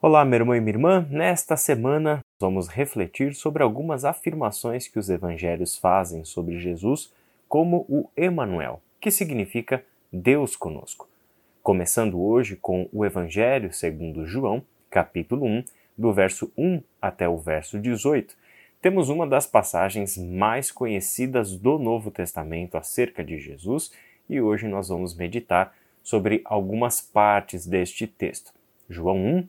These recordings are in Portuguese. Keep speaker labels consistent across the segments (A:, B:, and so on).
A: Olá, meu irmão e minha irmã. Nesta semana vamos refletir sobre algumas afirmações que os evangelhos fazem sobre Jesus, como o Emanuel, que significa Deus conosco. Começando hoje com o Evangelho segundo João, capítulo 1, do verso 1 até o verso 18. Temos uma das passagens mais conhecidas do Novo Testamento acerca de Jesus e hoje nós vamos meditar sobre algumas partes deste texto. João 1,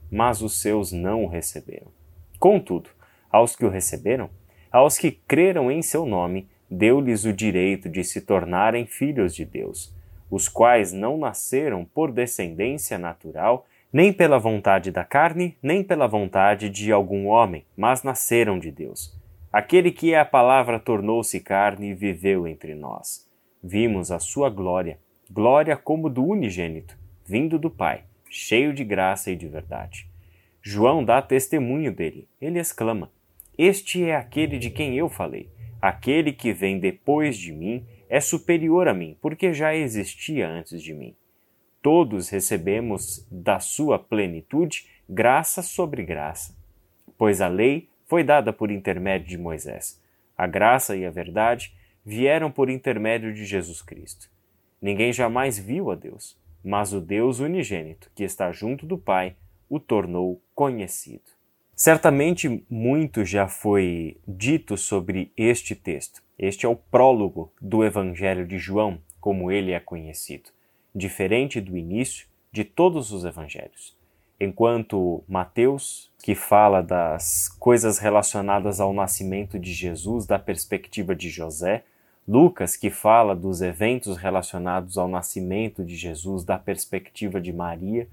A: mas os seus não o receberam. Contudo, aos que o receberam, aos que creram em seu nome, deu-lhes o direito de se tornarem filhos de Deus, os quais não nasceram por descendência natural, nem pela vontade da carne, nem pela vontade de algum homem, mas nasceram de Deus. Aquele que é a palavra tornou-se carne e viveu entre nós. Vimos a sua glória, glória como do unigênito, vindo do Pai cheio de graça e de verdade. João dá testemunho dele. Ele exclama: Este é aquele de quem eu falei. Aquele que vem depois de mim é superior a mim, porque já existia antes de mim. Todos recebemos da sua plenitude graça sobre graça. Pois a lei foi dada por intermédio de Moisés. A graça e a verdade vieram por intermédio de Jesus Cristo. Ninguém jamais viu a Deus mas o Deus unigênito, que está junto do Pai, o tornou conhecido. Certamente muito já foi dito sobre este texto. Este é o prólogo do Evangelho de João, como ele é conhecido, diferente do início de todos os evangelhos. Enquanto Mateus, que fala das coisas relacionadas ao nascimento de Jesus da perspectiva de José, Lucas, que fala dos eventos relacionados ao nascimento de Jesus da perspectiva de Maria,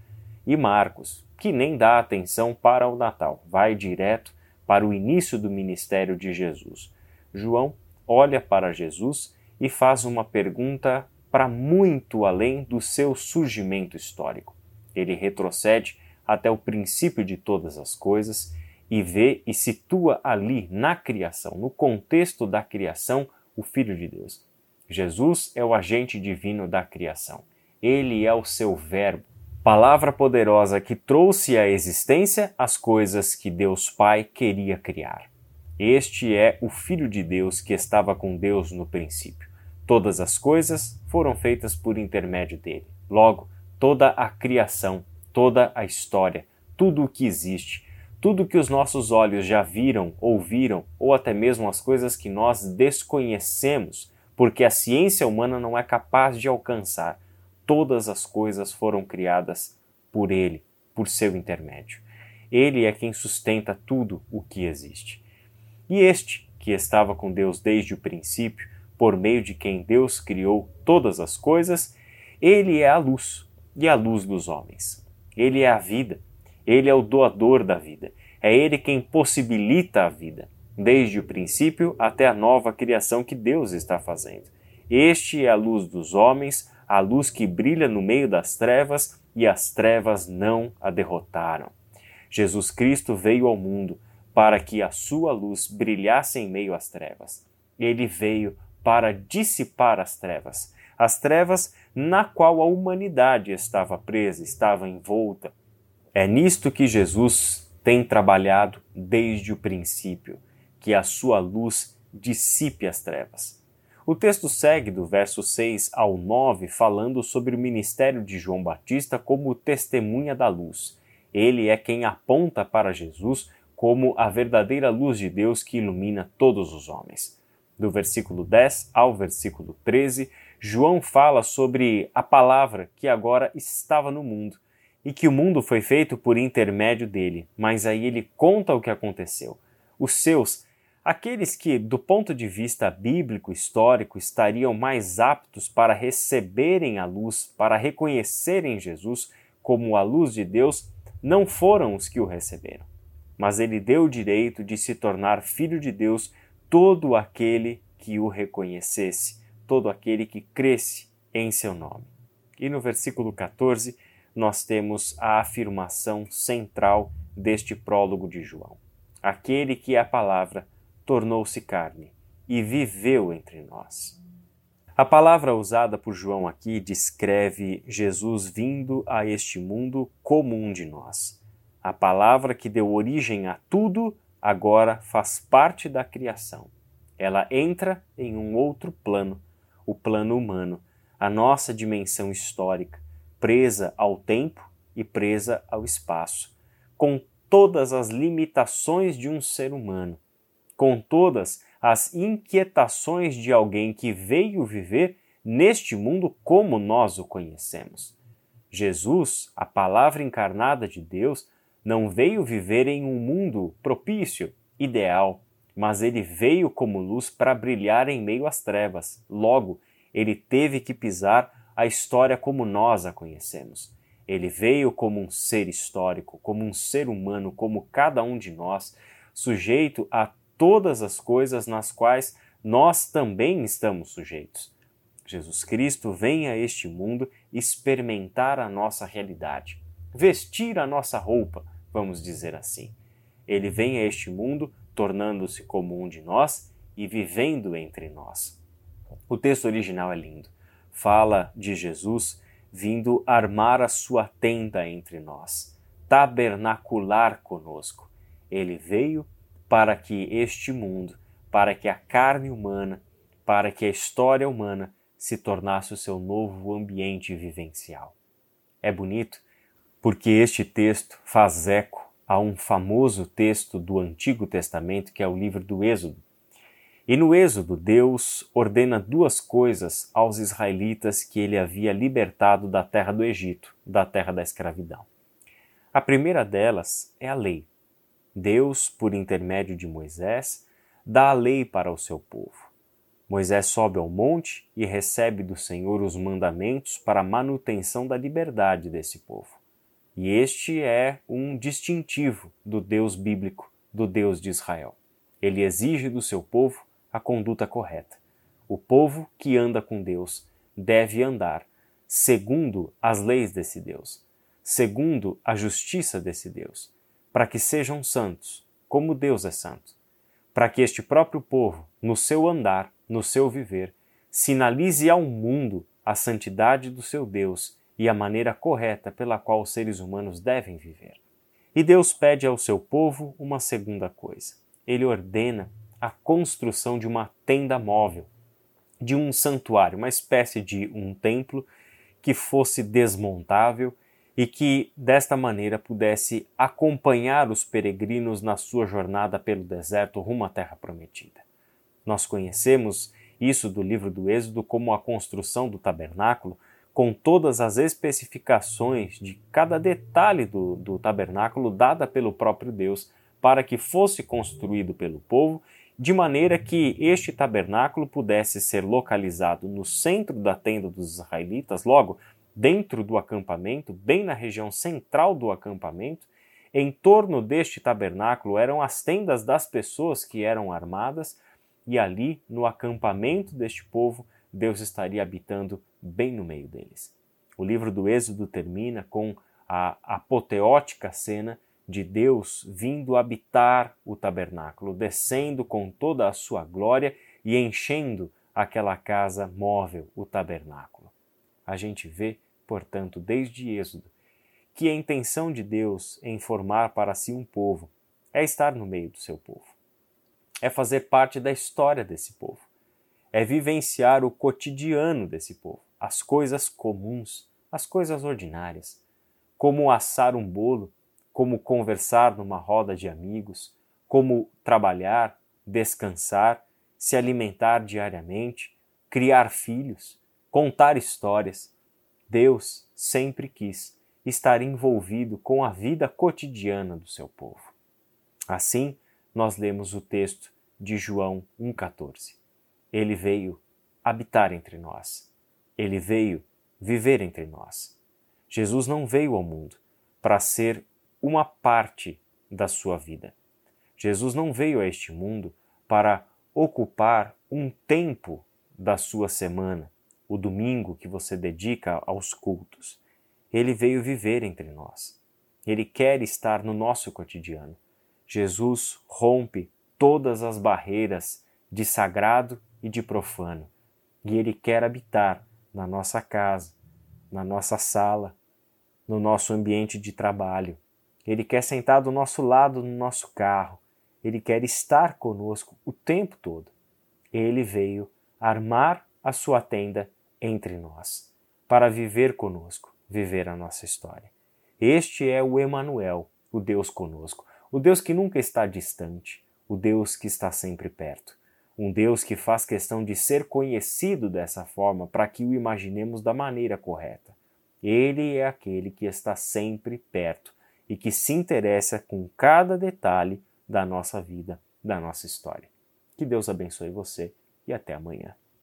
A: e Marcos, que nem dá atenção para o Natal, vai direto para o início do ministério de Jesus. João olha para Jesus e faz uma pergunta para muito além do seu surgimento histórico. Ele retrocede até o princípio de todas as coisas e vê e situa ali na criação, no contexto da criação, o Filho de Deus. Jesus é o agente divino da criação. Ele é o seu Verbo, palavra poderosa que trouxe à existência as coisas que Deus Pai queria criar. Este é o Filho de Deus que estava com Deus no princípio. Todas as coisas foram feitas por intermédio dele. Logo, toda a criação, toda a história, tudo o que existe, tudo que os nossos olhos já viram, ouviram, ou até mesmo as coisas que nós desconhecemos, porque a ciência humana não é capaz de alcançar, todas as coisas foram criadas por Ele, por seu intermédio. Ele é quem sustenta tudo o que existe. E este, que estava com Deus desde o princípio, por meio de quem Deus criou todas as coisas, ele é a luz e a luz dos homens. Ele é a vida ele é o doador da vida. É Ele quem possibilita a vida, desde o princípio até a nova criação que Deus está fazendo. Este é a luz dos homens, a luz que brilha no meio das trevas e as trevas não a derrotaram. Jesus Cristo veio ao mundo para que a sua luz brilhasse em meio às trevas. Ele veio para dissipar as trevas, as trevas na qual a humanidade estava presa, estava envolta, é nisto que Jesus tem trabalhado desde o princípio, que a sua luz dissipe as trevas. O texto segue do verso 6 ao 9 falando sobre o ministério de João Batista como testemunha da luz. Ele é quem aponta para Jesus como a verdadeira luz de Deus que ilumina todos os homens. Do versículo 10 ao versículo 13, João fala sobre a palavra que agora estava no mundo e que o mundo foi feito por intermédio dele, mas aí ele conta o que aconteceu. Os seus, aqueles que, do ponto de vista bíblico histórico, estariam mais aptos para receberem a luz, para reconhecerem Jesus como a luz de Deus, não foram os que o receberam. Mas ele deu o direito de se tornar filho de Deus todo aquele que o reconhecesse, todo aquele que cresce em seu nome. E no versículo 14, nós temos a afirmação central deste prólogo de João. Aquele que é a palavra tornou-se carne e viveu entre nós. A palavra usada por João aqui descreve Jesus vindo a este mundo como um de nós. A palavra que deu origem a tudo agora faz parte da criação. Ela entra em um outro plano, o plano humano, a nossa dimensão histórica, presa ao tempo e presa ao espaço, com todas as limitações de um ser humano, com todas as inquietações de alguém que veio viver neste mundo como nós o conhecemos. Jesus, a palavra encarnada de Deus, não veio viver em um mundo propício, ideal, mas ele veio como luz para brilhar em meio às trevas. Logo, ele teve que pisar a história como nós a conhecemos. Ele veio como um ser histórico, como um ser humano, como cada um de nós, sujeito a todas as coisas nas quais nós também estamos sujeitos. Jesus Cristo vem a este mundo experimentar a nossa realidade, vestir a nossa roupa, vamos dizer assim. Ele vem a este mundo tornando-se como um de nós e vivendo entre nós. O texto original é lindo. Fala de Jesus vindo armar a sua tenda entre nós, tabernacular conosco. Ele veio para que este mundo, para que a carne humana, para que a história humana se tornasse o seu novo ambiente vivencial. É bonito porque este texto faz eco a um famoso texto do Antigo Testamento, que é o livro do Êxodo. E no Êxodo, Deus ordena duas coisas aos israelitas que ele havia libertado da terra do Egito, da terra da escravidão. A primeira delas é a lei. Deus, por intermédio de Moisés, dá a lei para o seu povo. Moisés sobe ao monte e recebe do Senhor os mandamentos para a manutenção da liberdade desse povo. E este é um distintivo do Deus bíblico, do Deus de Israel. Ele exige do seu povo a conduta correta. O povo que anda com Deus deve andar segundo as leis desse Deus, segundo a justiça desse Deus, para que sejam santos, como Deus é santo, para que este próprio povo, no seu andar, no seu viver, sinalize ao mundo a santidade do seu Deus e a maneira correta pela qual os seres humanos devem viver. E Deus pede ao seu povo uma segunda coisa. Ele ordena a construção de uma tenda móvel, de um santuário, uma espécie de um templo que fosse desmontável e que desta maneira pudesse acompanhar os peregrinos na sua jornada pelo deserto rumo à terra prometida. Nós conhecemos isso do livro do Êxodo como a construção do tabernáculo, com todas as especificações de cada detalhe do, do tabernáculo dada pelo próprio Deus para que fosse construído pelo povo, de maneira que este tabernáculo pudesse ser localizado no centro da tenda dos israelitas, logo dentro do acampamento, bem na região central do acampamento. Em torno deste tabernáculo eram as tendas das pessoas que eram armadas, e ali, no acampamento deste povo, Deus estaria habitando bem no meio deles. O livro do Êxodo termina com a apoteótica cena de Deus vindo habitar o tabernáculo, descendo com toda a sua glória e enchendo aquela casa móvel, o tabernáculo. A gente vê, portanto, desde Êxodo, que a intenção de Deus em formar para si um povo é estar no meio do seu povo, é fazer parte da história desse povo é vivenciar o cotidiano desse povo, as coisas comuns, as coisas ordinárias, como assar um bolo, como conversar numa roda de amigos, como trabalhar, descansar, se alimentar diariamente, criar filhos, contar histórias. Deus sempre quis estar envolvido com a vida cotidiana do seu povo. Assim, nós lemos o texto de João 1,14. Ele veio habitar entre nós. Ele veio viver entre nós. Jesus não veio ao mundo para ser uma parte da sua vida. Jesus não veio a este mundo para ocupar um tempo da sua semana, o domingo que você dedica aos cultos. Ele veio viver entre nós. Ele quer estar no nosso cotidiano. Jesus rompe todas as barreiras de sagrado e de profano, e ele quer habitar na nossa casa, na nossa sala, no nosso ambiente de trabalho. Ele quer sentar do nosso lado no nosso carro. Ele quer estar conosco o tempo todo. Ele veio armar a sua tenda entre nós, para viver conosco, viver a nossa história. Este é o Emanuel, o Deus conosco, o Deus que nunca está distante, o Deus que está sempre perto, um Deus que faz questão de ser conhecido dessa forma para que o imaginemos da maneira correta. Ele é aquele que está sempre perto e que se interessa com cada detalhe da nossa vida, da nossa história. Que Deus abençoe você e até amanhã.